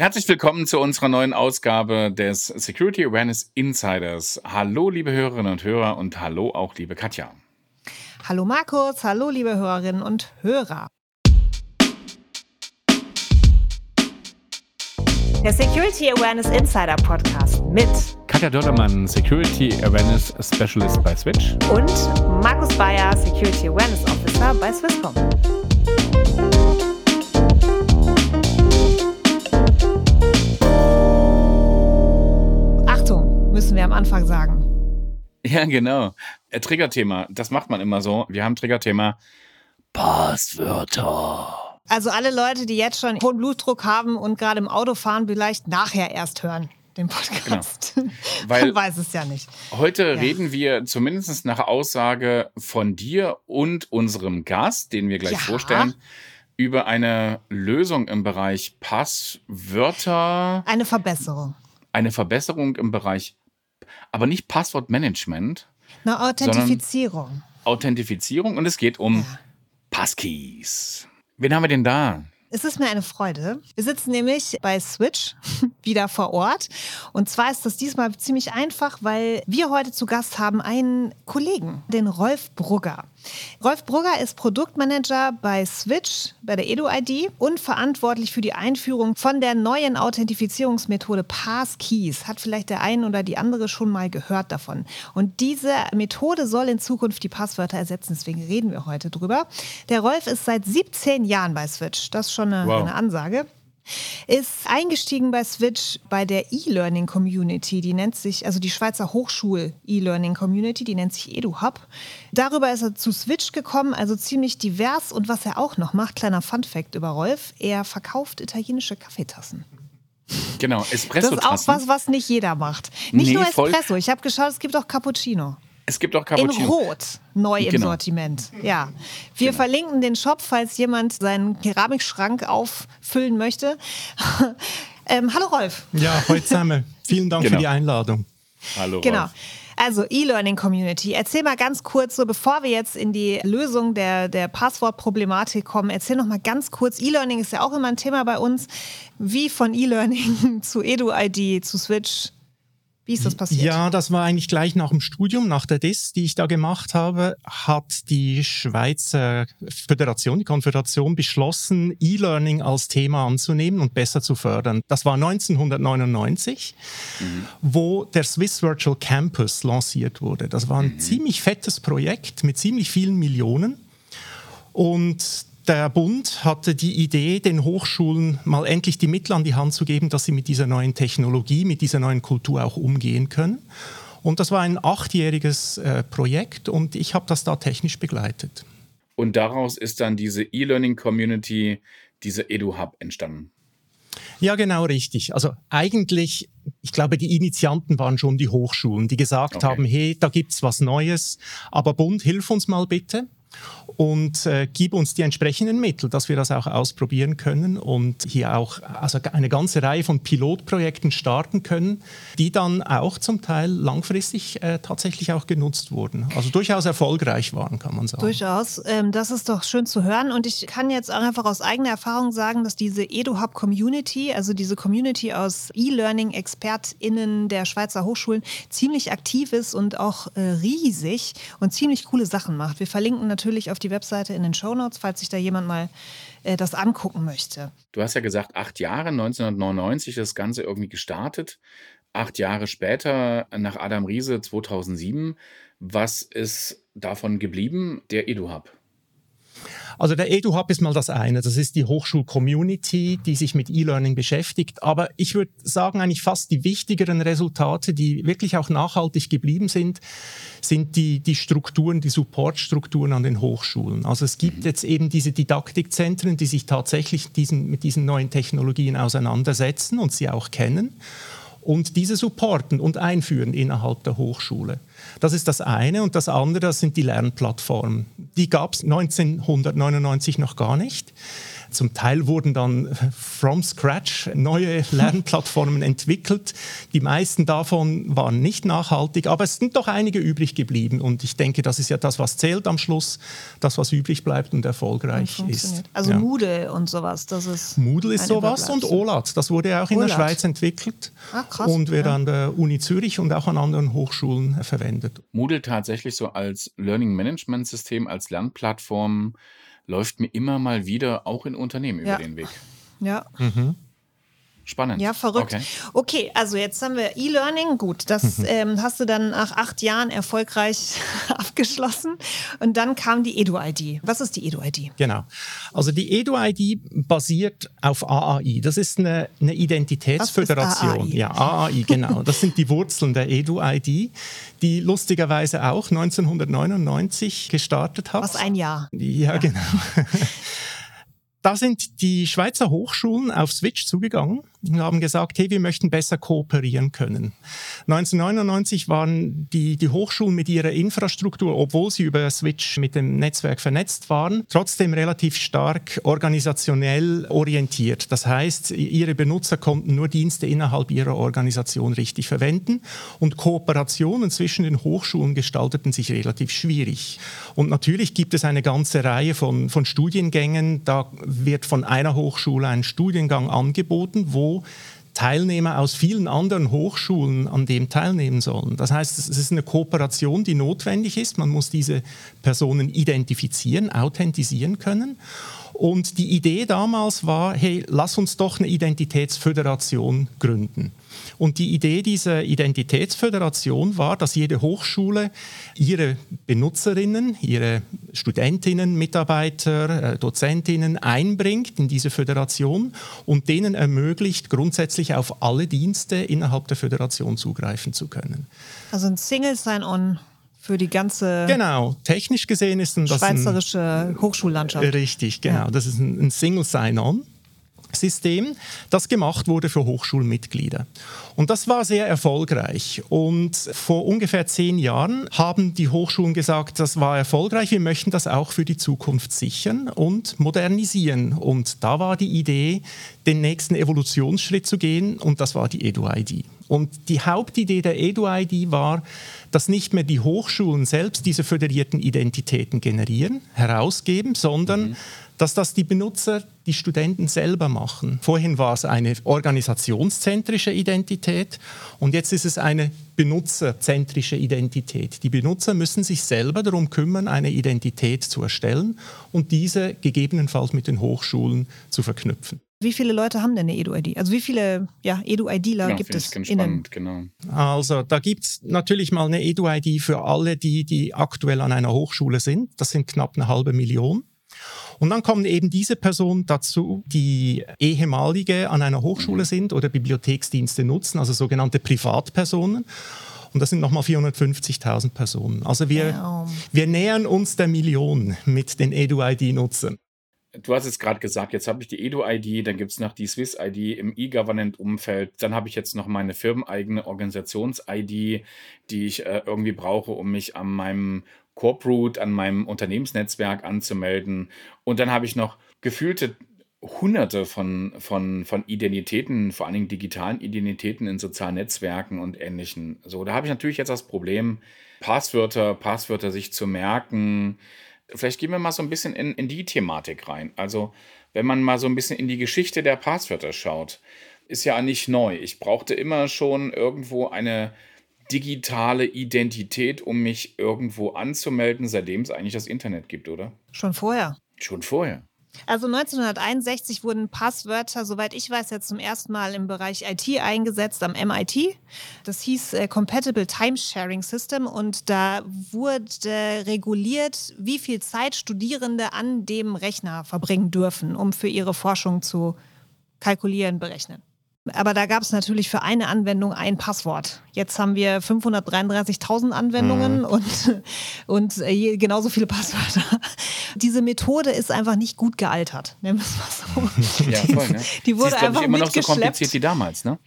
Herzlich willkommen zu unserer neuen Ausgabe des Security Awareness Insiders. Hallo, liebe Hörerinnen und Hörer und hallo auch, liebe Katja. Hallo Markus, hallo, liebe Hörerinnen und Hörer. Der Security Awareness Insider Podcast mit Katja Dördermann, Security Awareness Specialist bei Switch und Markus Bayer, Security Awareness Officer bei Swisscom. Müssen wir am Anfang sagen. Ja, genau. Äh, Triggerthema, das macht man immer so. Wir haben Triggerthema Passwörter. Also alle Leute, die jetzt schon hohen Blutdruck haben und gerade im Auto fahren, vielleicht nachher erst hören den Podcast. Genau. Weil Man weiß es ja nicht. Heute ja. reden wir zumindest nach Aussage von dir und unserem Gast, den wir gleich ja. vorstellen, über eine Lösung im Bereich Passwörter. Eine Verbesserung. Eine Verbesserung im Bereich aber nicht Passwortmanagement. Eine Authentifizierung. Authentifizierung und es geht um ja. Passkeys. Wen haben wir denn da? Es ist mir eine Freude. Wir sitzen nämlich bei Switch wieder vor Ort. Und zwar ist das diesmal ziemlich einfach, weil wir heute zu Gast haben einen Kollegen, den Rolf Brugger. Rolf Brugger ist Produktmanager bei Switch, bei der EduID und verantwortlich für die Einführung von der neuen Authentifizierungsmethode Passkeys. Hat vielleicht der ein oder die andere schon mal gehört davon. Und diese Methode soll in Zukunft die Passwörter ersetzen. Deswegen reden wir heute drüber. Der Rolf ist seit 17 Jahren bei Switch. Das ist schon eine, wow. eine Ansage ist eingestiegen bei Switch bei der E-Learning Community, die nennt sich, also die Schweizer Hochschul E-Learning Community, die nennt sich EduHub. Darüber ist er zu Switch gekommen, also ziemlich divers und was er auch noch macht, kleiner Fun Fact über Rolf, er verkauft italienische Kaffeetassen. Genau, Espresso-Tassen. Das ist auch was, was nicht jeder macht. Nicht nee, nur Espresso, ich habe geschaut, es gibt auch Cappuccino. Es gibt auch Cappuccino. In Rot, neu im genau. Sortiment. Ja. Wir genau. verlinken den Shop, falls jemand seinen Keramikschrank auffüllen möchte. ähm, hallo Rolf. Ja, heute zusammen. Vielen Dank genau. für die Einladung. Hallo Genau. Rolf. Also E-Learning Community. Erzähl mal ganz kurz, so bevor wir jetzt in die Lösung der, der Passwortproblematik kommen, erzähl noch mal ganz kurz. E-Learning ist ja auch immer ein Thema bei uns. Wie von E-Learning zu EduID zu Switch wie ist das passiert? Ja, das war eigentlich gleich nach dem Studium, nach der DIS, die ich da gemacht habe, hat die Schweizer Föderation, die Konföderation beschlossen, E-Learning als Thema anzunehmen und besser zu fördern. Das war 1999, mhm. wo der Swiss Virtual Campus lanciert wurde. Das war ein mhm. ziemlich fettes Projekt mit ziemlich vielen Millionen. Und der Bund hatte die Idee, den Hochschulen mal endlich die Mittel an die Hand zu geben, dass sie mit dieser neuen Technologie, mit dieser neuen Kultur auch umgehen können. Und das war ein achtjähriges äh, Projekt und ich habe das da technisch begleitet. Und daraus ist dann diese E-Learning-Community, diese EduHub entstanden. Ja, genau richtig. Also eigentlich, ich glaube, die Initianten waren schon die Hochschulen, die gesagt okay. haben, hey, da gibt es was Neues, aber Bund, hilf uns mal bitte und äh, gib uns die entsprechenden Mittel, dass wir das auch ausprobieren können und hier auch also eine ganze Reihe von Pilotprojekten starten können, die dann auch zum Teil langfristig äh, tatsächlich auch genutzt wurden. Also durchaus erfolgreich waren, kann man sagen. Durchaus. Ähm, das ist doch schön zu hören und ich kann jetzt auch einfach aus eigener Erfahrung sagen, dass diese EduHub Community, also diese Community aus E-Learning-ExpertInnen der Schweizer Hochschulen, ziemlich aktiv ist und auch äh, riesig und ziemlich coole Sachen macht. Wir verlinken natürlich auf die Webseite in den Show Notes, falls sich da jemand mal äh, das angucken möchte. Du hast ja gesagt, acht Jahre, 1999 das Ganze irgendwie gestartet. Acht Jahre später, nach Adam Riese 2007. Was ist davon geblieben? Der EduHub. Also der EduHub ist mal das eine. Das ist die Hochschul-Community, die sich mit E-Learning beschäftigt. Aber ich würde sagen, eigentlich fast die wichtigeren Resultate, die wirklich auch nachhaltig geblieben sind, sind die, die Strukturen, die Supportstrukturen an den Hochschulen. Also es gibt jetzt eben diese Didaktikzentren, die sich tatsächlich diesen, mit diesen neuen Technologien auseinandersetzen und sie auch kennen und diese supporten und einführen innerhalb der Hochschule. Das ist das eine. Und das andere, das sind die Lernplattformen. Die gab es 1999 noch gar nicht. Zum Teil wurden dann from scratch neue Lernplattformen entwickelt. Die meisten davon waren nicht nachhaltig, aber es sind doch einige übrig geblieben. Und ich denke, das ist ja das, was zählt am Schluss, das, was übrig bleibt und erfolgreich und ist. Also ja. Moodle und sowas, das ist. Moodle ist sowas und OLAT, das wurde ja auch in OLAT. der Schweiz entwickelt Ach, krass, und wird ja. an der Uni Zürich und auch an anderen Hochschulen verwendet. Moodle tatsächlich so als Learning Management System, als Lernplattform läuft mir immer mal wieder auch in Unternehmen ja. über den Weg. Ja. Mhm. Spannend. Ja, verrückt. Okay. okay, also jetzt haben wir E-Learning. Gut, das mhm. ähm, hast du dann nach acht Jahren erfolgreich abgeschlossen. Und dann kam die Edu-ID. Was ist die Edu-ID? Genau. Also die Edu-ID basiert auf AAI. Das ist eine, eine Identitätsföderation. AAI? Ja, AAI, genau. Das sind die Wurzeln der Edu-ID, die lustigerweise auch 1999 gestartet hat. Was ein Jahr. Ja, ja. genau. Da sind die Schweizer Hochschulen auf Switch zugegangen und haben gesagt, hey, wir möchten besser kooperieren können. 1999 waren die, die Hochschulen mit ihrer Infrastruktur, obwohl sie über Switch mit dem Netzwerk vernetzt waren, trotzdem relativ stark organisationell orientiert. Das heißt, ihre Benutzer konnten nur Dienste innerhalb ihrer Organisation richtig verwenden und Kooperationen zwischen den Hochschulen gestalteten sich relativ schwierig. Und natürlich gibt es eine ganze Reihe von, von Studiengängen, da wird von einer Hochschule ein Studiengang angeboten, wo Teilnehmer aus vielen anderen Hochschulen an dem teilnehmen sollen. Das heißt, es ist eine Kooperation, die notwendig ist. Man muss diese Personen identifizieren, authentisieren können. Und die Idee damals war, hey, lass uns doch eine Identitätsföderation gründen. Und die Idee dieser Identitätsföderation war, dass jede Hochschule ihre Benutzerinnen, ihre Studentinnen, Mitarbeiter, äh, Dozentinnen einbringt in diese Föderation und denen ermöglicht, grundsätzlich auf alle Dienste innerhalb der Föderation zugreifen zu können. Also ein Single Sign-On für die ganze genau technisch gesehen ist das schweizerische ein, Hochschullandschaft richtig genau ja. das ist ein, ein Single Sign-On System, das gemacht wurde für Hochschulmitglieder. Und das war sehr erfolgreich. Und vor ungefähr zehn Jahren haben die Hochschulen gesagt, das war erfolgreich, wir möchten das auch für die Zukunft sichern und modernisieren. Und da war die Idee, den nächsten Evolutionsschritt zu gehen, und das war die EduID. Und die Hauptidee der EduID war, dass nicht mehr die Hochschulen selbst diese föderierten Identitäten generieren, herausgeben, sondern mhm dass das die Benutzer, die Studenten selber machen. Vorhin war es eine organisationszentrische Identität und jetzt ist es eine benutzerzentrische Identität. Die Benutzer müssen sich selber darum kümmern, eine Identität zu erstellen und diese gegebenenfalls mit den Hochschulen zu verknüpfen. Wie viele Leute haben denn eine Edu-ID? Also wie viele ja, Edu-IDler ja, gibt es? Ganz spannend, genau. Also da gibt es natürlich mal eine Edu-ID für alle, die, die aktuell an einer Hochschule sind. Das sind knapp eine halbe Million. Und dann kommen eben diese Personen dazu, die ehemalige an einer Hochschule sind oder Bibliotheksdienste nutzen, also sogenannte Privatpersonen. Und das sind nochmal 450.000 Personen. Also wir, wow. wir nähern uns der Million mit den EduID-Nutzern. Du hast es gerade gesagt, jetzt habe ich die Edu-ID, dann gibt es noch die Swiss-ID im E-Government-Umfeld, dann habe ich jetzt noch meine firmeneigene Organisations-ID, die ich äh, irgendwie brauche, um mich an meinem Corporate an meinem Unternehmensnetzwerk anzumelden. Und dann habe ich noch gefühlte hunderte von, von, von Identitäten, vor allen Dingen digitalen Identitäten in sozialen Netzwerken und ähnlichen. So, da habe ich natürlich jetzt das Problem, Passwörter, Passwörter sich zu merken. Vielleicht gehen wir mal so ein bisschen in, in die Thematik rein. Also, wenn man mal so ein bisschen in die Geschichte der Passwörter schaut, ist ja nicht neu. Ich brauchte immer schon irgendwo eine digitale Identität, um mich irgendwo anzumelden, seitdem es eigentlich das Internet gibt, oder? Schon vorher. Schon vorher. Also 1961 wurden Passwörter, soweit ich weiß, jetzt zum ersten Mal im Bereich IT eingesetzt am MIT. Das hieß äh, Compatible Time Sharing System und da wurde reguliert, wie viel Zeit Studierende an dem Rechner verbringen dürfen, um für ihre Forschung zu kalkulieren, berechnen. Aber da gab es natürlich für eine Anwendung ein Passwort. Jetzt haben wir 533.000 Anwendungen mhm. und, und äh, genauso viele Passwörter. Diese Methode ist einfach nicht gut gealtert, nennen wir es mal so. Ja, voll, ne? Die wurde Sie ist, einfach ich, immer noch so kompliziert wie damals, ne?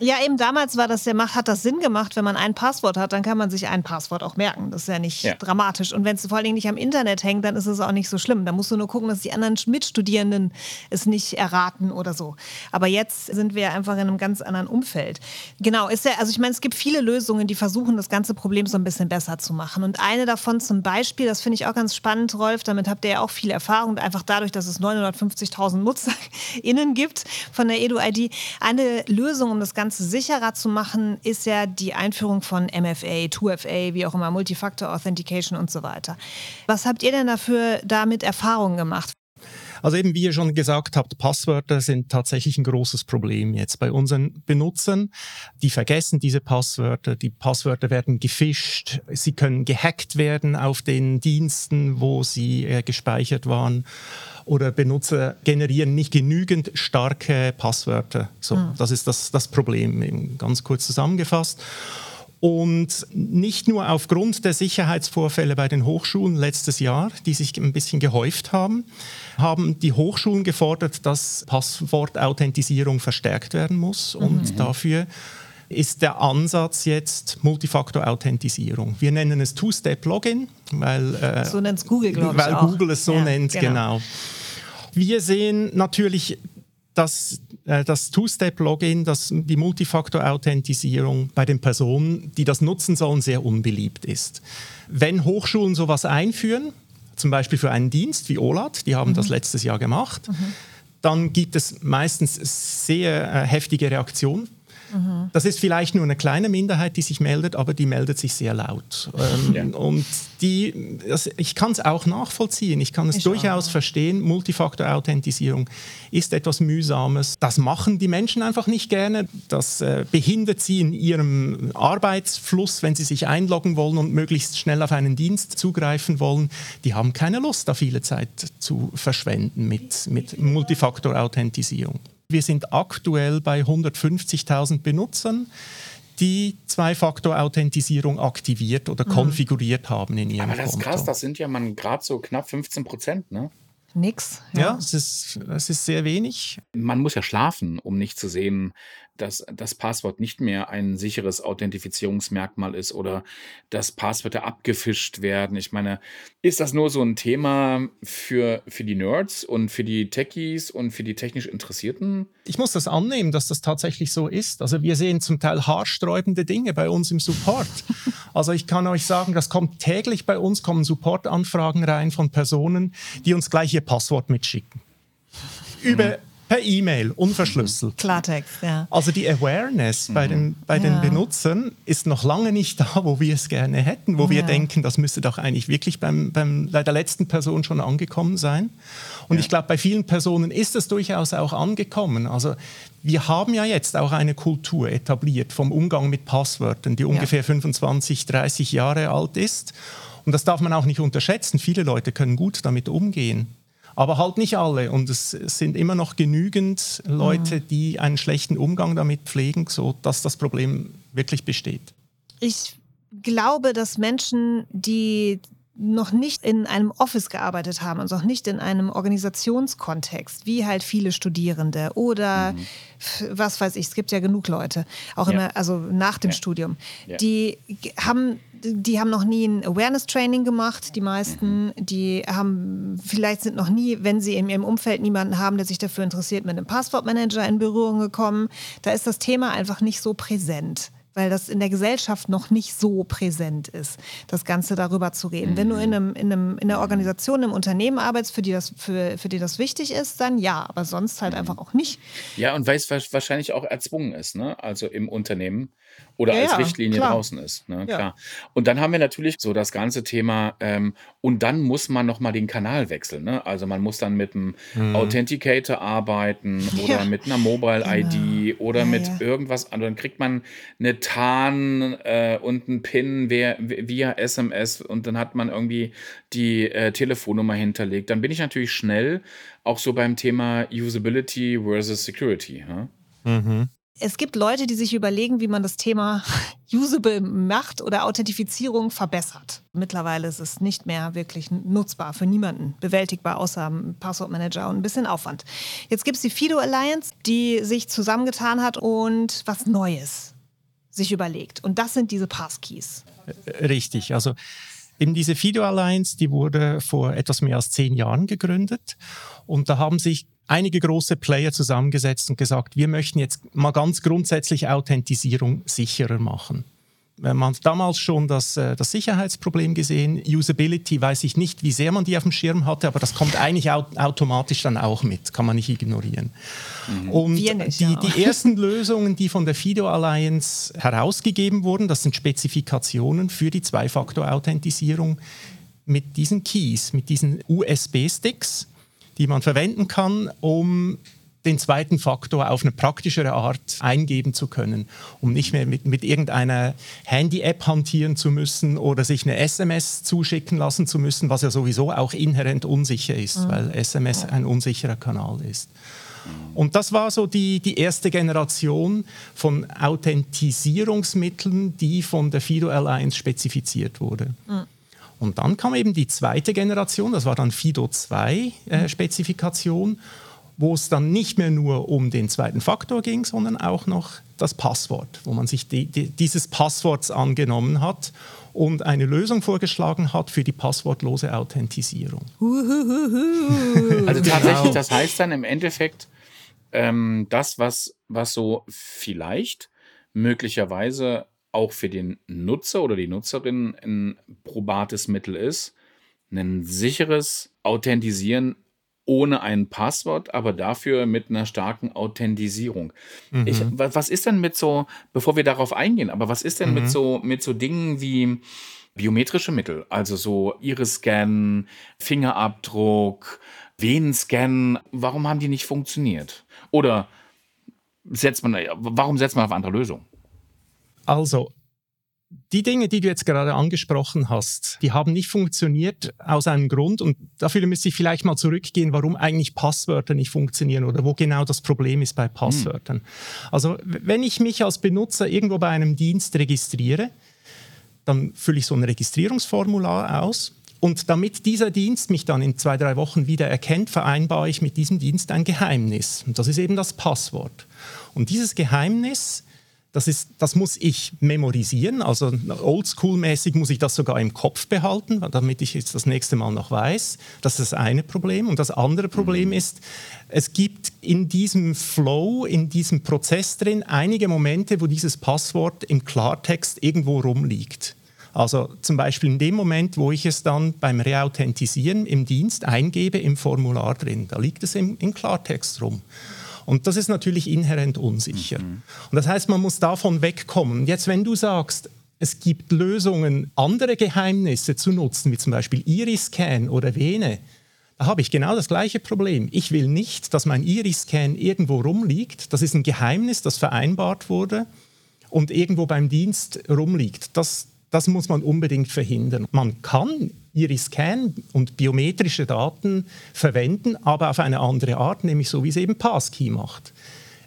Ja, eben damals war das ja, hat das Sinn gemacht, wenn man ein Passwort hat, dann kann man sich ein Passwort auch merken. Das ist ja nicht ja. dramatisch. Und wenn es vor allen Dingen nicht am Internet hängt, dann ist es auch nicht so schlimm. Da musst du nur gucken, dass die anderen Mitstudierenden es nicht erraten oder so. Aber jetzt sind wir einfach in einem ganz anderen Umfeld. Genau, ist ja, also ich meine, es gibt viele Lösungen, die versuchen, das ganze Problem so ein bisschen besser zu machen. Und eine davon zum Beispiel, das finde ich auch ganz spannend, Rolf, damit habt ihr ja auch viel Erfahrung, einfach dadurch, dass es 950.000 NutzerInnen gibt von der Edu-ID. Eine Lösung, um das Ganze Ganze sicherer zu machen, ist ja die Einführung von MFA, 2FA, wie auch immer, Multifactor Authentication und so weiter. Was habt ihr denn dafür damit Erfahrungen gemacht? Also eben, wie ihr schon gesagt habt, Passwörter sind tatsächlich ein großes Problem jetzt bei unseren Benutzern. Die vergessen diese Passwörter, die Passwörter werden gefischt, sie können gehackt werden auf den Diensten, wo sie äh, gespeichert waren oder Benutzer generieren nicht genügend starke Passwörter. So, mhm. Das ist das, das Problem, ganz kurz zusammengefasst. Und nicht nur aufgrund der Sicherheitsvorfälle bei den Hochschulen letztes Jahr, die sich ein bisschen gehäuft haben, haben die Hochschulen gefordert, dass Passwortauthentisierung verstärkt werden muss. Und mhm. dafür ist der Ansatz jetzt Multifaktor-Authentisierung. Wir nennen es Two-Step-Login, weil, äh, so Google. Weil. Google es so ja, nennt, genau. genau. Wir sehen natürlich dass äh, das Two-Step-Login, die Multifaktor-Authentisierung bei den Personen, die das nutzen sollen, sehr unbeliebt ist. Wenn Hochschulen sowas einführen, zum Beispiel für einen Dienst wie OLAT, die haben mhm. das letztes Jahr gemacht, mhm. dann gibt es meistens sehr äh, heftige Reaktionen Mhm. Das ist vielleicht nur eine kleine Minderheit, die sich meldet, aber die meldet sich sehr laut. Ähm, ja. Und die, das, ich kann es auch nachvollziehen, ich kann es ich durchaus auch. verstehen. Multifaktor-Authentisierung ist etwas Mühsames. Das machen die Menschen einfach nicht gerne. Das äh, behindert sie in ihrem Arbeitsfluss, wenn sie sich einloggen wollen und möglichst schnell auf einen Dienst zugreifen wollen. Die haben keine Lust, da viele Zeit zu verschwenden mit, mit Multifaktor-Authentisierung. Wir sind aktuell bei 150.000 Benutzern, die Zwei-Faktor-Authentisierung aktiviert oder mhm. konfiguriert haben in ihrem Aber das ist krass, das sind ja man gerade so knapp 15 Prozent, ne? Nix. Ja, ja es, ist, es ist sehr wenig. Man muss ja schlafen, um nicht zu sehen, dass das Passwort nicht mehr ein sicheres Authentifizierungsmerkmal ist oder dass Passwörter abgefischt werden. Ich meine, ist das nur so ein Thema für, für die Nerds und für die Techies und für die technisch Interessierten? Ich muss das annehmen, dass das tatsächlich so ist. Also wir sehen zum Teil haarsträubende Dinge bei uns im Support. also ich kann euch sagen, das kommt täglich bei uns, kommen Supportanfragen rein von Personen, die uns gleich ihr Passwort mitschicken. Über mhm per E-Mail, unverschlüsselt. Klartext, ja. Also die Awareness mhm. bei, den, bei ja. den Benutzern ist noch lange nicht da, wo wir es gerne hätten, wo ja. wir denken, das müsste doch eigentlich wirklich beim, beim, bei der letzten Person schon angekommen sein. Und ja. ich glaube, bei vielen Personen ist es durchaus auch angekommen. Also wir haben ja jetzt auch eine Kultur etabliert vom Umgang mit Passwörtern, die ungefähr 25, 30 Jahre alt ist. Und das darf man auch nicht unterschätzen. Viele Leute können gut damit umgehen aber halt nicht alle. Und es sind immer noch genügend Leute, mhm. die einen schlechten Umgang damit pflegen, sodass das Problem wirklich besteht. Ich glaube, dass Menschen, die noch nicht in einem Office gearbeitet haben, also auch nicht in einem Organisationskontext, wie halt viele Studierende oder mhm. was weiß ich, es gibt ja genug Leute, auch ja. immer, also nach dem ja. Studium, ja. die haben die haben noch nie ein Awareness-Training gemacht, die meisten. Mhm. Die haben, vielleicht sind noch nie, wenn sie in ihrem Umfeld niemanden haben, der sich dafür interessiert, mit einem Passwortmanager in Berührung gekommen. Da ist das Thema einfach nicht so präsent weil das in der Gesellschaft noch nicht so präsent ist, das Ganze darüber zu reden. Mhm. Wenn du in, mhm. einem, in, einem, in einer Organisation, im Unternehmen arbeitest, für die, das, für, für die das wichtig ist, dann ja, aber sonst halt mhm. einfach auch nicht. Ja, und weil es wahrscheinlich auch erzwungen ist, ne? also im Unternehmen oder ja, als Richtlinie klar. draußen ist. Ne? Ja. Klar. Und dann haben wir natürlich so das ganze Thema, ähm, und dann muss man nochmal den Kanal wechseln. Ne? Also man muss dann mit einem mhm. Authenticator arbeiten oder ja. mit einer Mobile-ID genau. oder mit irgendwas. Also dann kriegt man eine TAN äh, und einen PIN via, via, SMS und dann hat man irgendwie die äh, Telefonnummer hinterlegt. Dann bin ich natürlich schnell auch so beim Thema Usability versus Security. Ja? Mhm. Es gibt Leute, die sich überlegen, wie man das Thema usable macht oder Authentifizierung verbessert. Mittlerweile ist es nicht mehr wirklich nutzbar für niemanden, bewältigbar, außer Passwortmanager und ein bisschen Aufwand. Jetzt gibt es die Fido Alliance, die sich zusammengetan hat und was Neues sich überlegt. Und das sind diese Passkeys. Richtig. Also eben diese Fido Alliance, die wurde vor etwas mehr als zehn Jahren gegründet. Und da haben sich einige große Player zusammengesetzt und gesagt, wir möchten jetzt mal ganz grundsätzlich Authentisierung sicherer machen. Man hat damals schon das, äh, das Sicherheitsproblem gesehen. Usability weiß ich nicht, wie sehr man die auf dem Schirm hatte, aber das kommt eigentlich automatisch dann auch mit, kann man nicht ignorieren. Mhm. Und nicht, die, ja. die ersten Lösungen, die von der FIDO Alliance herausgegeben wurden, das sind Spezifikationen für die Zwei-Faktor-Authentisierung mit diesen Keys, mit diesen USB-Sticks die man verwenden kann, um den zweiten Faktor auf eine praktischere Art eingeben zu können, um nicht mehr mit, mit irgendeiner Handy-App hantieren zu müssen oder sich eine SMS zuschicken lassen zu müssen, was ja sowieso auch inhärent unsicher ist, mhm. weil SMS ein unsicherer Kanal ist. Und das war so die, die erste Generation von Authentisierungsmitteln, die von der FIDO Alliance spezifiziert wurde. Mhm. Und dann kam eben die zweite Generation, das war dann FIDO 2 äh, Spezifikation, wo es dann nicht mehr nur um den zweiten Faktor ging, sondern auch noch das Passwort, wo man sich die, die, dieses Passworts angenommen hat und eine Lösung vorgeschlagen hat für die passwortlose Authentisierung. Also tatsächlich, genau. das heißt dann im Endeffekt, ähm, das, was, was so vielleicht möglicherweise auch für den Nutzer oder die Nutzerin ein probates Mittel ist, ein sicheres Authentisieren ohne ein Passwort, aber dafür mit einer starken Authentisierung. Mhm. Ich, was ist denn mit so, bevor wir darauf eingehen, aber was ist denn mhm. mit so mit so Dingen wie biometrische Mittel, also so Iris-Scan, Fingerabdruck, Venenscan, warum haben die nicht funktioniert? Oder setzt man, warum setzt man auf andere Lösungen? Also, die Dinge, die du jetzt gerade angesprochen hast, die haben nicht funktioniert aus einem Grund und dafür müsste ich vielleicht mal zurückgehen, warum eigentlich Passwörter nicht funktionieren oder wo genau das Problem ist bei Passwörtern. Hm. Also wenn ich mich als Benutzer irgendwo bei einem Dienst registriere, dann fülle ich so ein Registrierungsformular aus und damit dieser Dienst mich dann in zwei, drei Wochen wieder erkennt, vereinbare ich mit diesem Dienst ein Geheimnis. Und das ist eben das Passwort. Und dieses Geheimnis das, ist, das muss ich memorisieren, also oldschool-mäßig muss ich das sogar im Kopf behalten, damit ich es das nächste Mal noch weiß. Das ist das eine Problem. Und das andere Problem mhm. ist, es gibt in diesem Flow, in diesem Prozess drin einige Momente, wo dieses Passwort im Klartext irgendwo rumliegt. Also zum Beispiel in dem Moment, wo ich es dann beim Reauthentisieren im Dienst eingebe im Formular drin, da liegt es im, im Klartext rum. Und das ist natürlich inhärent unsicher. Mhm. Und das heißt, man muss davon wegkommen. Jetzt, wenn du sagst, es gibt Lösungen, andere Geheimnisse zu nutzen, wie zum Beispiel Iris-Scan oder Vene, da habe ich genau das gleiche Problem. Ich will nicht, dass mein Iris-Scan irgendwo rumliegt. Das ist ein Geheimnis, das vereinbart wurde und irgendwo beim Dienst rumliegt. Das, das muss man unbedingt verhindern. Man kann Iris-Scan und biometrische Daten verwenden, aber auf eine andere Art, nämlich so wie es eben Passkey macht.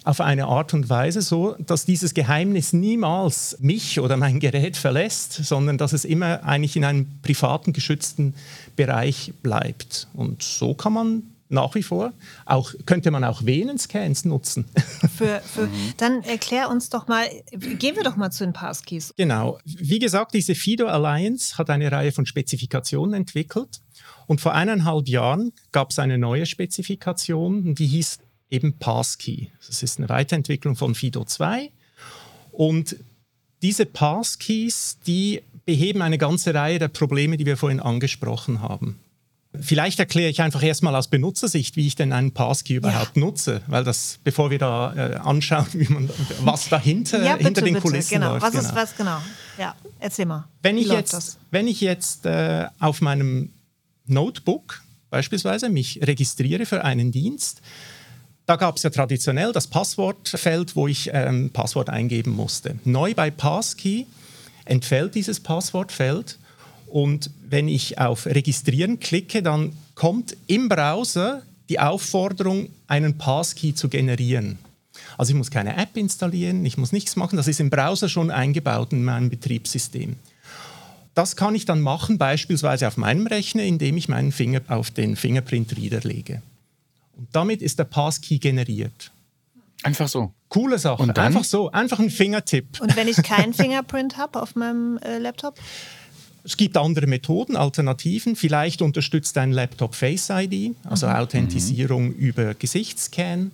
Auf eine Art und Weise so, dass dieses Geheimnis niemals mich oder mein Gerät verlässt, sondern dass es immer eigentlich in einem privaten, geschützten Bereich bleibt. Und so kann man nach wie vor. Auch, könnte man auch Venenscans nutzen. Für, für, mhm. Dann erklär uns doch mal, gehen wir doch mal zu den Passkeys. Genau. Wie gesagt, diese FIDO Alliance hat eine Reihe von Spezifikationen entwickelt. Und vor eineinhalb Jahren gab es eine neue Spezifikation, die hieß eben Passkey. Das ist eine Weiterentwicklung von FIDO 2. Und diese Passkeys, die beheben eine ganze Reihe der Probleme, die wir vorhin angesprochen haben. Vielleicht erkläre ich einfach erstmal aus Benutzersicht, wie ich denn einen Passkey überhaupt ja. nutze, weil das, bevor wir da äh, anschauen, man, was dahinter ja, hinter den bitte, Kulissen genau. läuft. Was genau. ist was genau? Ja, erzähl mal. Wenn ich jetzt, wenn ich jetzt äh, auf meinem Notebook beispielsweise mich registriere für einen Dienst, da gab es ja traditionell das Passwortfeld, wo ich ähm, Passwort eingeben musste. Neu bei Passkey entfällt dieses Passwortfeld und wenn ich auf Registrieren klicke, dann kommt im Browser die Aufforderung, einen Passkey zu generieren. Also ich muss keine App installieren, ich muss nichts machen. Das ist im Browser schon eingebaut in meinem Betriebssystem. Das kann ich dann machen, beispielsweise auf meinem Rechner, indem ich meinen Finger auf den Fingerprint-Reader lege. Und damit ist der Passkey generiert. Einfach so. Coole Sache. Und dann? Einfach so, einfach ein Fingertipp. Und wenn ich keinen Fingerprint habe auf meinem äh, Laptop? Es gibt andere Methoden, Alternativen. Vielleicht unterstützt dein Laptop Face ID, also mhm. Authentisierung über Gesichtsscan.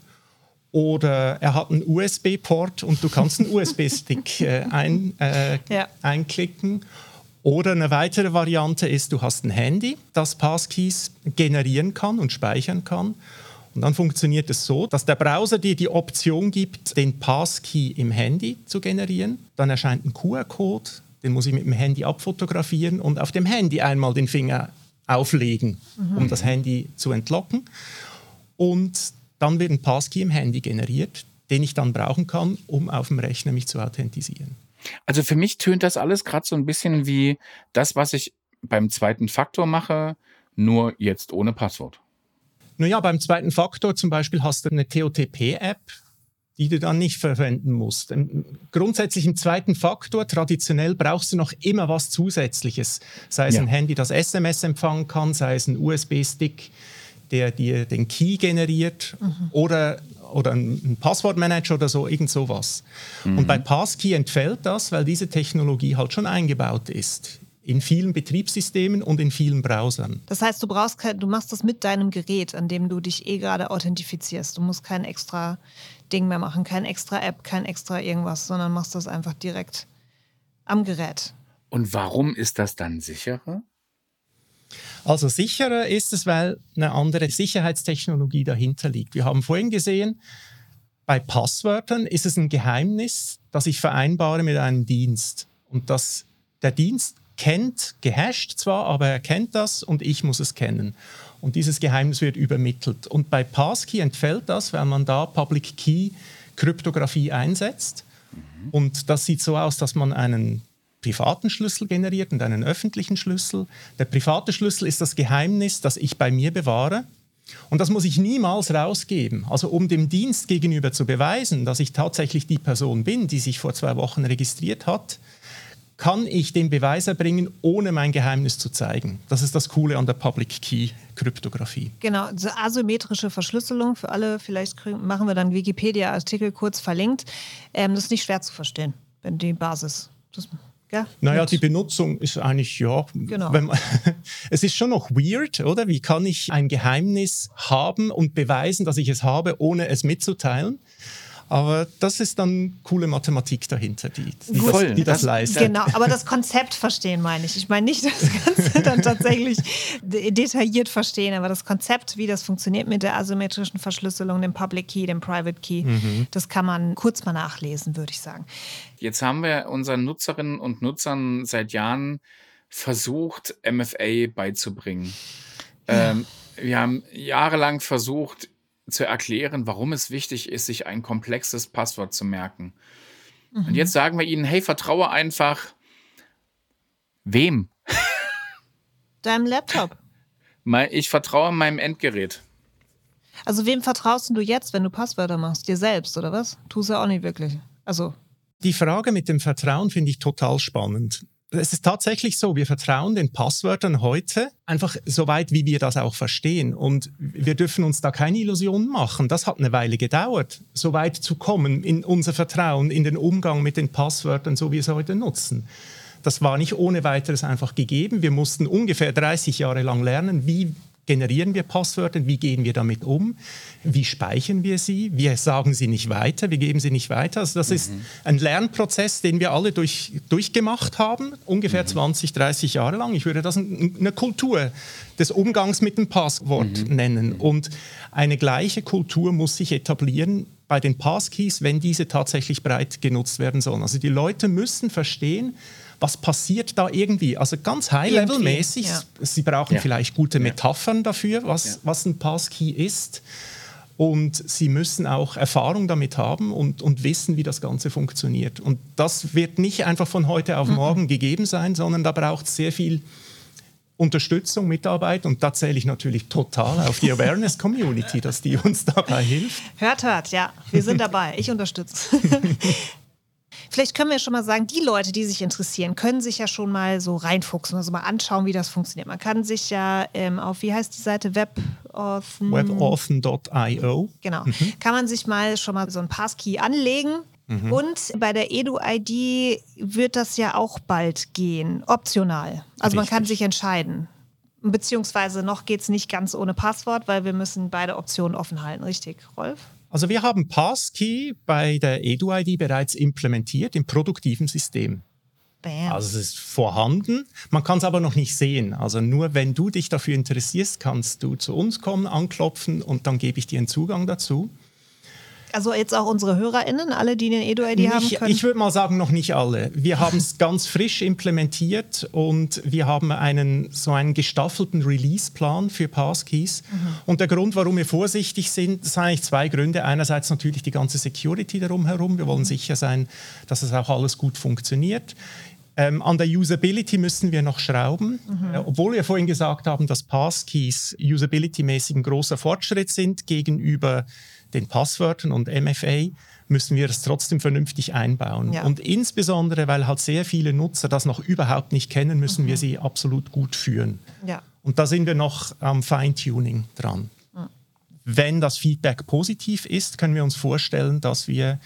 Oder er hat einen USB-Port und du kannst einen USB-Stick äh, ein, äh, ja. einklicken. Oder eine weitere Variante ist, du hast ein Handy, das Passkeys generieren kann und speichern kann. Und dann funktioniert es so, dass der Browser dir die Option gibt, den Passkey im Handy zu generieren. Dann erscheint ein QR-Code, den muss ich mit dem Handy abfotografieren und auf dem Handy einmal den Finger auflegen, mhm. um das Handy zu entlocken. Und dann wird ein Passkey im Handy generiert, den ich dann brauchen kann, um auf dem Rechner mich zu authentisieren. Also für mich tönt das alles gerade so ein bisschen wie das, was ich beim zweiten Faktor mache, nur jetzt ohne Passwort. Naja, beim zweiten Faktor zum Beispiel hast du eine TOTP-App, die du dann nicht verwenden musst. Ähm, grundsätzlich im zweiten Faktor, traditionell brauchst du noch immer was Zusätzliches. Sei es ja. ein Handy, das SMS empfangen kann, sei es ein USB-Stick, der dir den Key generiert mhm. oder oder ein, Passwortmanager oder so, irgend sowas. Mhm. Und bei Passkey entfällt das, weil diese Technologie halt schon eingebaut ist in vielen Betriebssystemen und in vielen Browsern. Das heißt, du brauchst kein, du machst das mit deinem Gerät, an dem du dich eh gerade authentifizierst. Du musst kein extra Ding mehr machen, kein extra App, kein extra irgendwas, sondern machst das einfach direkt am Gerät. Und warum ist das dann sicherer? Also sicherer ist es, weil eine andere Sicherheitstechnologie dahinter liegt. Wir haben vorhin gesehen, bei Passwörtern ist es ein Geheimnis, das ich vereinbare mit einem Dienst. Und das, der Dienst kennt, gehasht zwar, aber er kennt das und ich muss es kennen. Und dieses Geheimnis wird übermittelt. Und bei Passkey entfällt das, weil man da Public Key Kryptographie einsetzt. Mhm. Und das sieht so aus, dass man einen privaten Schlüssel generiert und einen öffentlichen Schlüssel. Der private Schlüssel ist das Geheimnis, das ich bei mir bewahre. Und das muss ich niemals rausgeben. Also um dem Dienst gegenüber zu beweisen, dass ich tatsächlich die Person bin, die sich vor zwei Wochen registriert hat, kann ich den Beweis erbringen, ohne mein Geheimnis zu zeigen. Das ist das Coole an der Public Key Kryptographie. Genau, diese asymmetrische Verschlüsselung für alle, vielleicht machen wir dann Wikipedia-Artikel kurz verlinkt. Ähm, das ist nicht schwer zu verstehen, wenn die Basis. Das ja, naja, die Benutzung ist eigentlich, ja, genau. Man, es ist schon noch weird, oder? Wie kann ich ein Geheimnis haben und beweisen, dass ich es habe, ohne es mitzuteilen? Aber das ist dann coole Mathematik dahinter, die, die, Voll, das, die das, das, leistet. Genau, aber das Konzept verstehen meine ich. Ich meine nicht das Ganze dann tatsächlich detailliert verstehen, aber das Konzept, wie das funktioniert mit der asymmetrischen Verschlüsselung, dem Public Key, dem Private Key, mhm. das kann man kurz mal nachlesen, würde ich sagen. Jetzt haben wir unseren Nutzerinnen und Nutzern seit Jahren versucht, MFA beizubringen. Ja. Ähm, wir haben jahrelang versucht, zu erklären, warum es wichtig ist, sich ein komplexes Passwort zu merken. Mhm. Und jetzt sagen wir ihnen, hey, vertraue einfach wem? Deinem Laptop. Ich vertraue meinem Endgerät. Also wem vertraust du jetzt, wenn du Passwörter machst? Dir selbst, oder was? Tust du auch nicht wirklich. Also. Die Frage mit dem Vertrauen finde ich total spannend es ist tatsächlich so, wir vertrauen den Passwörtern heute einfach so weit, wie wir das auch verstehen. Und wir dürfen uns da keine Illusionen machen. Das hat eine Weile gedauert, so weit zu kommen in unser Vertrauen, in den Umgang mit den Passwörtern, so wie wir es heute nutzen. Das war nicht ohne weiteres einfach gegeben. Wir mussten ungefähr 30 Jahre lang lernen, wie generieren wir Passwörter, wie gehen wir damit um, wie speichern wir sie, wir sagen sie nicht weiter, wir geben sie nicht weiter. Also das mhm. ist ein Lernprozess, den wir alle durch, durchgemacht haben, ungefähr mhm. 20, 30 Jahre lang. Ich würde das eine Kultur des Umgangs mit dem Passwort mhm. nennen. Mhm. Und eine gleiche Kultur muss sich etablieren bei den Passkeys, wenn diese tatsächlich breit genutzt werden sollen. Also die Leute müssen verstehen, was passiert da irgendwie? Also ganz High-Level-mäßig. Ja. Sie brauchen ja. vielleicht gute Metaphern dafür, was, was ein Passkey ist. Und sie müssen auch Erfahrung damit haben und, und wissen, wie das Ganze funktioniert. Und das wird nicht einfach von heute auf morgen mhm. gegeben sein, sondern da braucht es sehr viel Unterstützung, Mitarbeit und da zähle ich natürlich total auf die Awareness Community, dass die uns dabei hilft. Hört, hört, ja, wir sind dabei. Ich unterstütze. Vielleicht können wir schon mal sagen, die Leute, die sich interessieren, können sich ja schon mal so reinfuchsen, also mal anschauen, wie das funktioniert. Man kann sich ja ähm, auf, wie heißt die Seite, WebAuthn? WebAuthn.io. Genau. Mhm. Kann man sich mal schon mal so ein Passkey anlegen. Mhm. Und bei der Edu-ID wird das ja auch bald gehen, optional. Also Richtig. man kann sich entscheiden. Beziehungsweise noch geht es nicht ganz ohne Passwort, weil wir müssen beide Optionen offen halten. Richtig, Rolf? Also wir haben Passkey bei der EduID bereits implementiert im produktiven System. Bam. Also es ist vorhanden, man kann es aber noch nicht sehen. Also nur wenn du dich dafür interessierst, kannst du zu uns kommen, anklopfen und dann gebe ich dir einen Zugang dazu. Also jetzt auch unsere HörerInnen, alle, die den Edu-ID haben können? Ich würde mal sagen, noch nicht alle. Wir haben es ganz frisch implementiert und wir haben einen, so einen gestaffelten Release-Plan für Passkeys. Mhm. Und der Grund, warum wir vorsichtig sind, sind eigentlich zwei Gründe. Einerseits natürlich die ganze Security darum herum. Wir wollen mhm. sicher sein, dass es auch alles gut funktioniert. Ähm, an der Usability müssen wir noch schrauben, mhm. äh, obwohl wir vorhin gesagt haben, dass Passkeys usability-mäßig ein großer Fortschritt sind gegenüber den Passwörtern und MFA, müssen wir es trotzdem vernünftig einbauen. Ja. Und insbesondere, weil halt sehr viele Nutzer das noch überhaupt nicht kennen, müssen mhm. wir sie absolut gut führen. Ja. Und da sind wir noch am Feintuning dran. Mhm. Wenn das Feedback positiv ist, können wir uns vorstellen, dass wir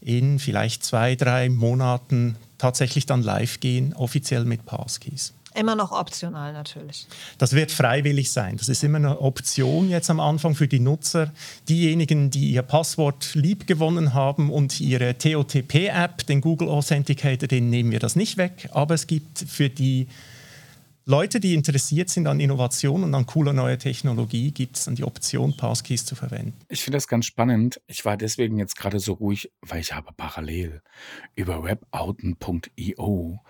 in vielleicht zwei, drei Monaten tatsächlich dann live gehen, offiziell mit Passkeys. Immer noch optional natürlich. Das wird freiwillig sein. Das ist immer eine Option jetzt am Anfang für die Nutzer. Diejenigen, die ihr Passwort liebgewonnen haben und ihre TOTP-App, den Google Authenticator, den nehmen wir das nicht weg. Aber es gibt für die Leute, die interessiert sind an Innovation und an cooler neuer Technologie, gibt es dann die Option, Passkeys zu verwenden. Ich finde das ganz spannend. Ich war deswegen jetzt gerade so ruhig, weil ich habe parallel über webouten.io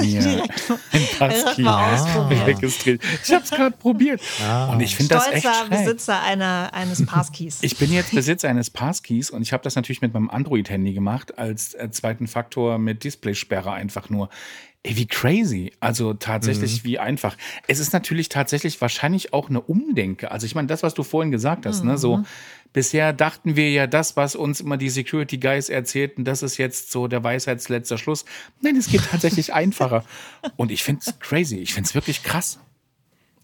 mir ein Passkey ah. registriert. Ich habe es gerade probiert. Ah. Und ich finde das echt Stolzer Besitzer einer, eines Passkeys. Ich bin jetzt Besitzer eines Passkeys und ich habe das natürlich mit meinem Android-Handy gemacht, als äh, zweiten Faktor mit Displaysperre einfach nur. Ey, wie crazy. Also tatsächlich, mhm. wie einfach. Es ist natürlich tatsächlich wahrscheinlich auch eine Umdenke. Also ich meine, das, was du vorhin gesagt hast, mhm. ne, so mhm. bisher dachten wir ja das, was uns immer die Security Guys erzählten, das ist jetzt so der Weisheitsletzter Schluss. Nein, es geht tatsächlich einfacher. Und ich finde es crazy. Ich finde es wirklich krass.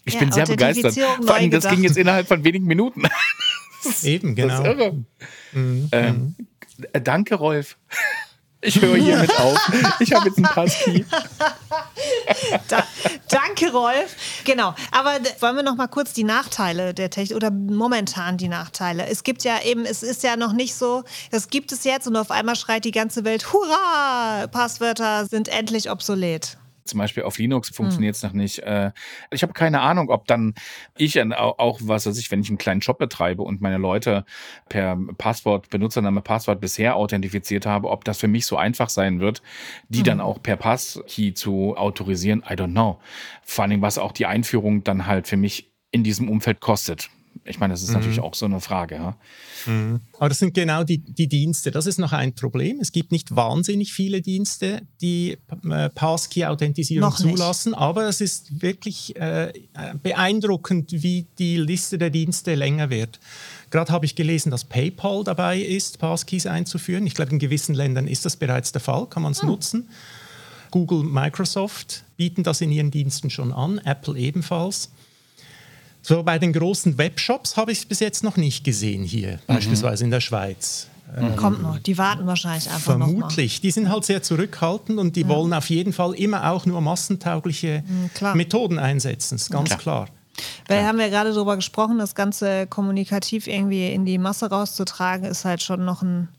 Ich ja, bin sehr begeistert. Vor allem, das ging jetzt innerhalb von wenigen Minuten. Eben, genau. Das ist irre. Mhm. Ähm, mhm. danke, Rolf. Ich höre hiermit auf. Ich habe jetzt einen Passkey. da, danke, Rolf. Genau. Aber wollen wir noch mal kurz die Nachteile der Technik oder momentan die Nachteile? Es gibt ja eben, es ist ja noch nicht so, das gibt es jetzt und auf einmal schreit die ganze Welt, hurra, Passwörter sind endlich obsolet zum Beispiel auf Linux funktioniert es hm. noch nicht. Äh, ich habe keine Ahnung, ob dann ich auch, was weiß ich, wenn ich einen kleinen Shop betreibe und meine Leute per Passwort, Benutzername, Passwort bisher authentifiziert habe, ob das für mich so einfach sein wird, die mhm. dann auch per Passkey zu autorisieren. I don't know. Vor allem, was auch die Einführung dann halt für mich in diesem Umfeld kostet. Ich meine, das ist mhm. natürlich auch so eine Frage. Ja? Mhm. Aber das sind genau die, die Dienste. Das ist noch ein Problem. Es gibt nicht wahnsinnig viele Dienste, die äh, Passkey-Authentisierung zulassen, aber es ist wirklich äh, beeindruckend, wie die Liste der Dienste länger wird. Gerade habe ich gelesen, dass PayPal dabei ist, Passkeys einzuführen. Ich glaube, in gewissen Ländern ist das bereits der Fall, kann man es hm. nutzen. Google, Microsoft bieten das in ihren Diensten schon an, Apple ebenfalls. So bei den großen Webshops habe ich es bis jetzt noch nicht gesehen hier, mhm. beispielsweise in der Schweiz. Mhm. Kommt noch, die warten wahrscheinlich einfach Vermutlich. Noch die sind halt sehr zurückhaltend und die ja. wollen auf jeden Fall immer auch nur massentaugliche mhm, Methoden einsetzen, ist ganz ja. klar. Weil haben wir gerade darüber gesprochen, das Ganze kommunikativ irgendwie in die Masse rauszutragen, ist halt schon noch ein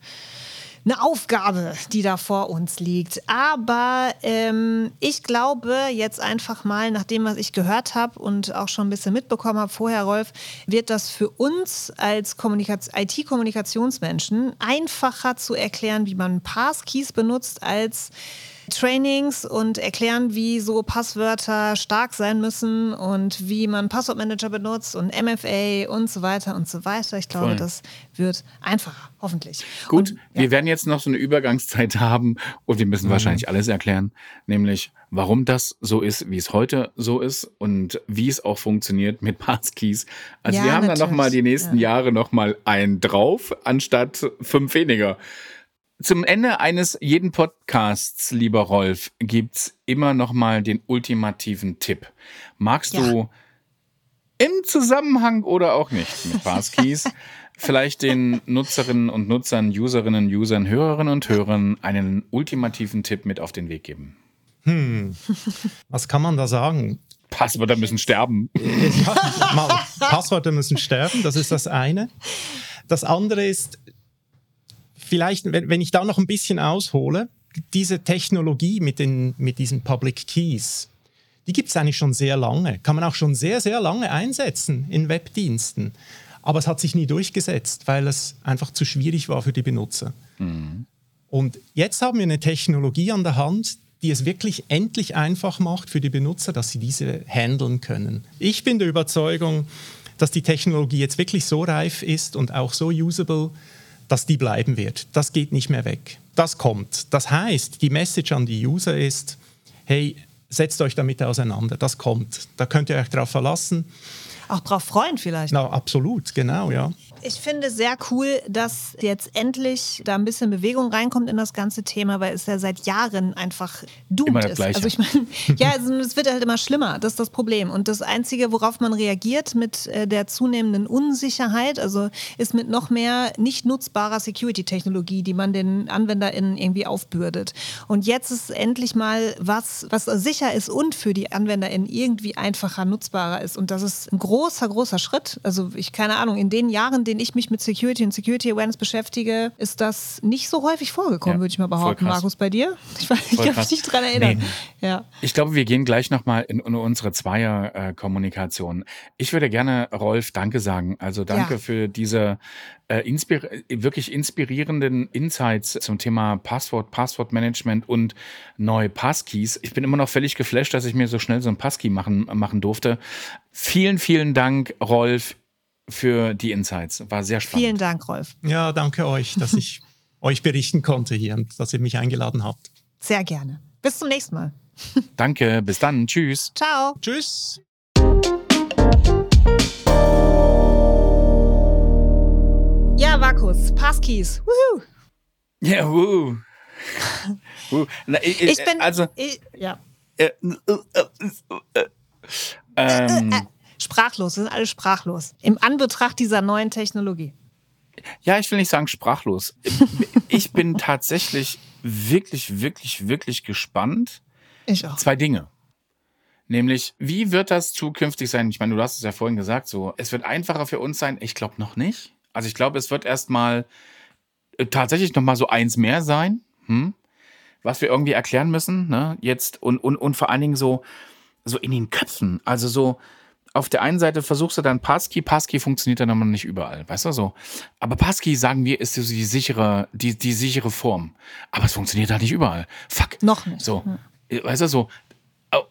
eine Aufgabe, die da vor uns liegt. Aber ähm, ich glaube jetzt einfach mal, nach dem, was ich gehört habe und auch schon ein bisschen mitbekommen habe vorher, Rolf, wird das für uns als IT-Kommunikationsmenschen einfacher zu erklären, wie man Passkeys benutzt, als Trainings und erklären, wie so Passwörter stark sein müssen und wie man Passwortmanager benutzt und MFA und so weiter und so weiter. Ich glaube, Voll. das wird einfacher, hoffentlich. Gut, und, ja. wir werden jetzt noch so eine Übergangszeit haben und wir müssen mhm. wahrscheinlich alles erklären, nämlich warum das so ist, wie es heute so ist und wie es auch funktioniert mit Passkeys. Also ja, wir haben natürlich. dann noch mal die nächsten ja. Jahre noch mal einen drauf, anstatt fünf weniger. Zum Ende eines jeden Podcasts, lieber Rolf, gibt's immer noch mal den ultimativen Tipp. Magst ja. du im Zusammenhang oder auch nicht mit Passkeys vielleicht den Nutzerinnen und Nutzern, Userinnen, Usern, Hörerinnen und Hörern einen ultimativen Tipp mit auf den Weg geben? Hm, was kann man da sagen? Passwörter müssen sterben. Ja, Passwörter müssen sterben, das ist das eine. Das andere ist, vielleicht, wenn, wenn ich da noch ein bisschen aushole, diese Technologie mit, den, mit diesen Public Keys, die gibt es eigentlich schon sehr lange. Kann man auch schon sehr, sehr lange einsetzen in Webdiensten. Aber es hat sich nie durchgesetzt, weil es einfach zu schwierig war für die Benutzer. Mhm. Und jetzt haben wir eine Technologie an der Hand, die es wirklich endlich einfach macht für die Benutzer, dass sie diese handeln können. Ich bin der Überzeugung, dass die Technologie jetzt wirklich so reif ist und auch so usable, dass die bleiben wird. Das geht nicht mehr weg. Das kommt. Das heißt, die Message an die User ist, hey, setzt euch damit auseinander. Das kommt. Da könnt ihr euch darauf verlassen. Auch darauf freuen vielleicht. Na, absolut, genau, ja. Ich finde sehr cool, dass jetzt endlich da ein bisschen Bewegung reinkommt in das ganze Thema, weil es ja seit Jahren einfach doomed ist. Gleiche. Also ich meine, ja, also es wird halt immer schlimmer. Das ist das Problem. Und das Einzige, worauf man reagiert mit äh, der zunehmenden Unsicherheit, also ist mit noch mehr nicht nutzbarer Security-Technologie, die man den AnwenderInnen irgendwie aufbürdet. Und jetzt ist endlich mal was, was sicher ist und für die AnwenderInnen irgendwie einfacher nutzbarer ist. Und das ist ein großer, großer Schritt. Also ich keine Ahnung, in den Jahren, denen ich mich mit Security und Security Awareness beschäftige, ist das nicht so häufig vorgekommen, ja, würde ich mal behaupten. Markus, bei dir? Ich, weiß, ich kann mich nicht dran erinnern. Nee. Ja. Ich glaube, wir gehen gleich nochmal in, in unsere Zweier-Kommunikation. Ich würde gerne Rolf Danke sagen. Also danke ja. für diese äh, inspir wirklich inspirierenden Insights zum Thema Passwort, Passwortmanagement und neue Passkeys. Ich bin immer noch völlig geflasht, dass ich mir so schnell so ein Passkey machen, machen durfte. Vielen, vielen Dank, Rolf für die Insights. War sehr spannend. Vielen Dank, Rolf. Ja, danke euch, dass ich euch berichten konnte hier und dass ihr mich eingeladen habt. Sehr gerne. Bis zum nächsten Mal. Danke, bis dann. Tschüss. Ciao. Tschüss. Ja, Markus, Passkeys. Woohoo. Ja, wuhu. Na, ich, ich, bin, also, ich, ja. Äh, äh, äh, ähm, sprachlos, wir sind alle sprachlos. Im Anbetracht dieser neuen Technologie. Ja, ich will nicht sagen sprachlos. Ich bin tatsächlich wirklich, wirklich, wirklich gespannt. Ich auch. Zwei Dinge. Nämlich, wie wird das zukünftig sein? Ich meine, du hast es ja vorhin gesagt, so, es wird einfacher für uns sein. Ich glaube noch nicht. Also ich glaube, es wird erstmal äh, tatsächlich noch mal so eins mehr sein, hm? was wir irgendwie erklären müssen, ne? Jetzt und, und, und vor allen Dingen so, so in den Köpfen. Also so, auf der einen Seite versuchst du dann Passkey, Passkey funktioniert dann aber nicht überall, weißt du so. Aber Passkey, sagen wir, ist die sichere, die, die sichere Form. Aber es funktioniert halt nicht überall. Fuck. Noch nicht. So. Hm. Weißt du so.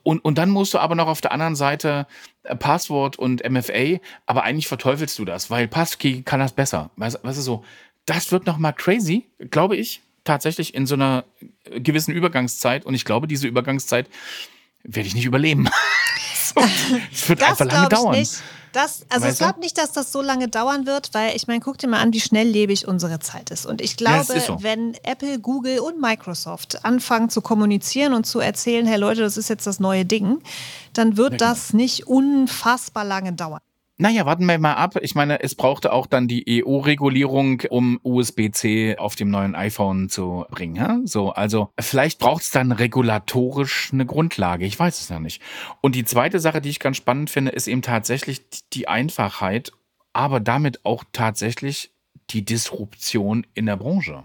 Und, und dann musst du aber noch auf der anderen Seite äh, Passwort und MFA, aber eigentlich verteufelst du das, weil Passkey kann das besser. Weißt, weißt du so. Das wird noch mal crazy, glaube ich, tatsächlich in so einer gewissen Übergangszeit. Und ich glaube, diese Übergangszeit werde ich nicht überleben. Es wird einfach lange dauern. Nicht. Das, also weißt ich glaube nicht, dass das so lange dauern wird, weil ich meine, guck dir mal an, wie schnelllebig unsere Zeit ist. Und ich glaube, ja, so. wenn Apple, Google und Microsoft anfangen zu kommunizieren und zu erzählen, hey Leute, das ist jetzt das neue Ding, dann wird genau. das nicht unfassbar lange dauern. Naja, warten wir mal ab. Ich meine, es brauchte auch dann die EU-Regulierung, um USB-C auf dem neuen iPhone zu bringen. Ja? So, also vielleicht braucht es dann regulatorisch eine Grundlage. Ich weiß es ja nicht. Und die zweite Sache, die ich ganz spannend finde, ist eben tatsächlich die Einfachheit, aber damit auch tatsächlich die Disruption in der Branche.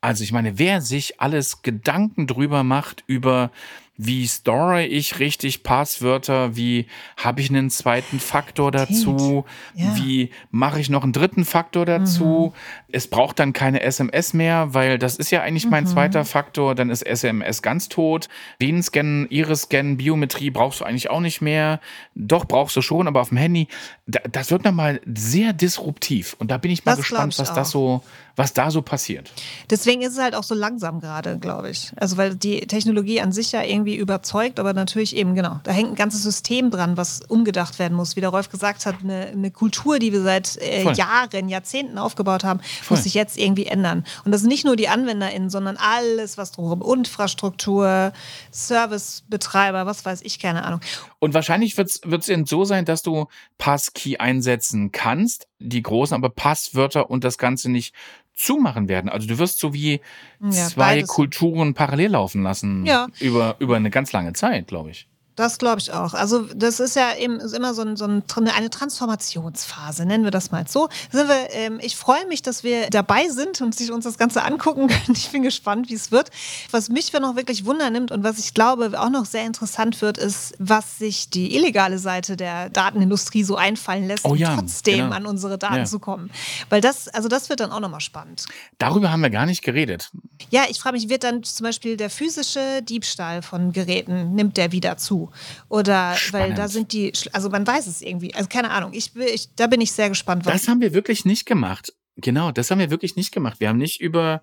Also ich meine, wer sich alles Gedanken drüber macht über wie store ich richtig Passwörter, wie habe ich einen zweiten Faktor dazu, ja. wie mache ich noch einen dritten Faktor dazu. Mhm. Es braucht dann keine SMS mehr, weil das ist ja eigentlich mhm. mein zweiter Faktor, dann ist SMS ganz tot. Venenscan, Iris-Scan, Biometrie brauchst du eigentlich auch nicht mehr. Doch, brauchst du schon, aber auf dem Handy, das wird nochmal sehr disruptiv. Und da bin ich mal das gespannt, was das so was da so passiert. Deswegen ist es halt auch so langsam gerade, glaube ich. Also weil die Technologie an sich ja irgendwie überzeugt, aber natürlich eben, genau, da hängt ein ganzes System dran, was umgedacht werden muss. Wie der Rolf gesagt hat, eine, eine Kultur, die wir seit äh, Jahren, Jahrzehnten aufgebaut haben, Voll. muss sich jetzt irgendwie ändern. Und das sind nicht nur die AnwenderInnen, sondern alles, was drumherum, Infrastruktur, Servicebetreiber, was weiß ich, keine Ahnung. Und wahrscheinlich wird es eben so sein, dass du Passkey einsetzen kannst, die großen, aber Passwörter und das Ganze nicht zumachen werden. Also du wirst so wie ja, zwei beides. Kulturen parallel laufen lassen ja. über, über eine ganz lange Zeit, glaube ich. Das glaube ich auch. Also das ist ja eben ist immer so, ein, so ein, eine Transformationsphase, nennen wir das mal so. Sind wir, ähm, ich freue mich, dass wir dabei sind und sich uns das Ganze angucken können. Ich bin gespannt, wie es wird. Was mich noch wirklich Wunder nimmt und was ich glaube auch noch sehr interessant wird, ist, was sich die illegale Seite der Datenindustrie so einfallen lässt, oh ja, um trotzdem genau. an unsere Daten ja. zu kommen. Weil das, also das wird dann auch nochmal spannend. Darüber haben wir gar nicht geredet. Ja, ich frage mich, wird dann zum Beispiel der physische Diebstahl von Geräten, nimmt der wieder zu? Oder Spannend. weil da sind die, also man weiß es irgendwie. Also keine Ahnung, ich, ich da bin ich sehr gespannt. Das haben wir wirklich nicht gemacht. Genau, das haben wir wirklich nicht gemacht. Wir haben nicht über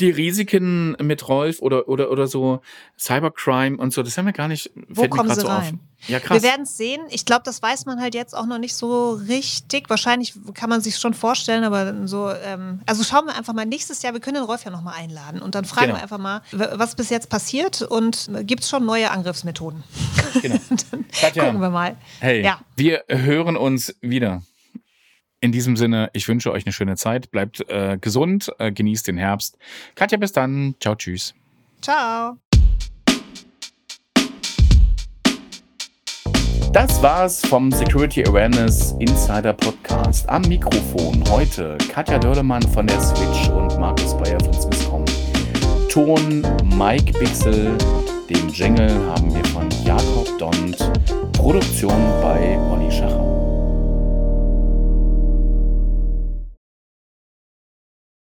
die Risiken mit Rolf oder, oder, oder so Cybercrime und so, das haben wir gar nicht. Wo kommen sie so rein? Auf. Ja, krass. Wir werden es sehen. Ich glaube, das weiß man halt jetzt auch noch nicht so richtig. Wahrscheinlich kann man sich schon vorstellen, aber so, ähm, also schauen wir einfach mal nächstes Jahr, wir können den Rolf ja nochmal einladen und dann fragen genau. wir einfach mal, was bis jetzt passiert und gibt es schon neue Angriffsmethoden? Genau. dann Katja, gucken wir mal. Hey, ja. wir hören uns wieder. In diesem Sinne, ich wünsche euch eine schöne Zeit. Bleibt äh, gesund, äh, genießt den Herbst. Katja, bis dann. Ciao, tschüss. Ciao. Das war's vom Security Awareness Insider Podcast. Am Mikrofon heute Katja Dörlemann von der Switch und Markus Bayer von Swisscom. Ton Mike Bixel. Den Jingle haben wir von Jakob Dont. Produktion bei Olli Schacher.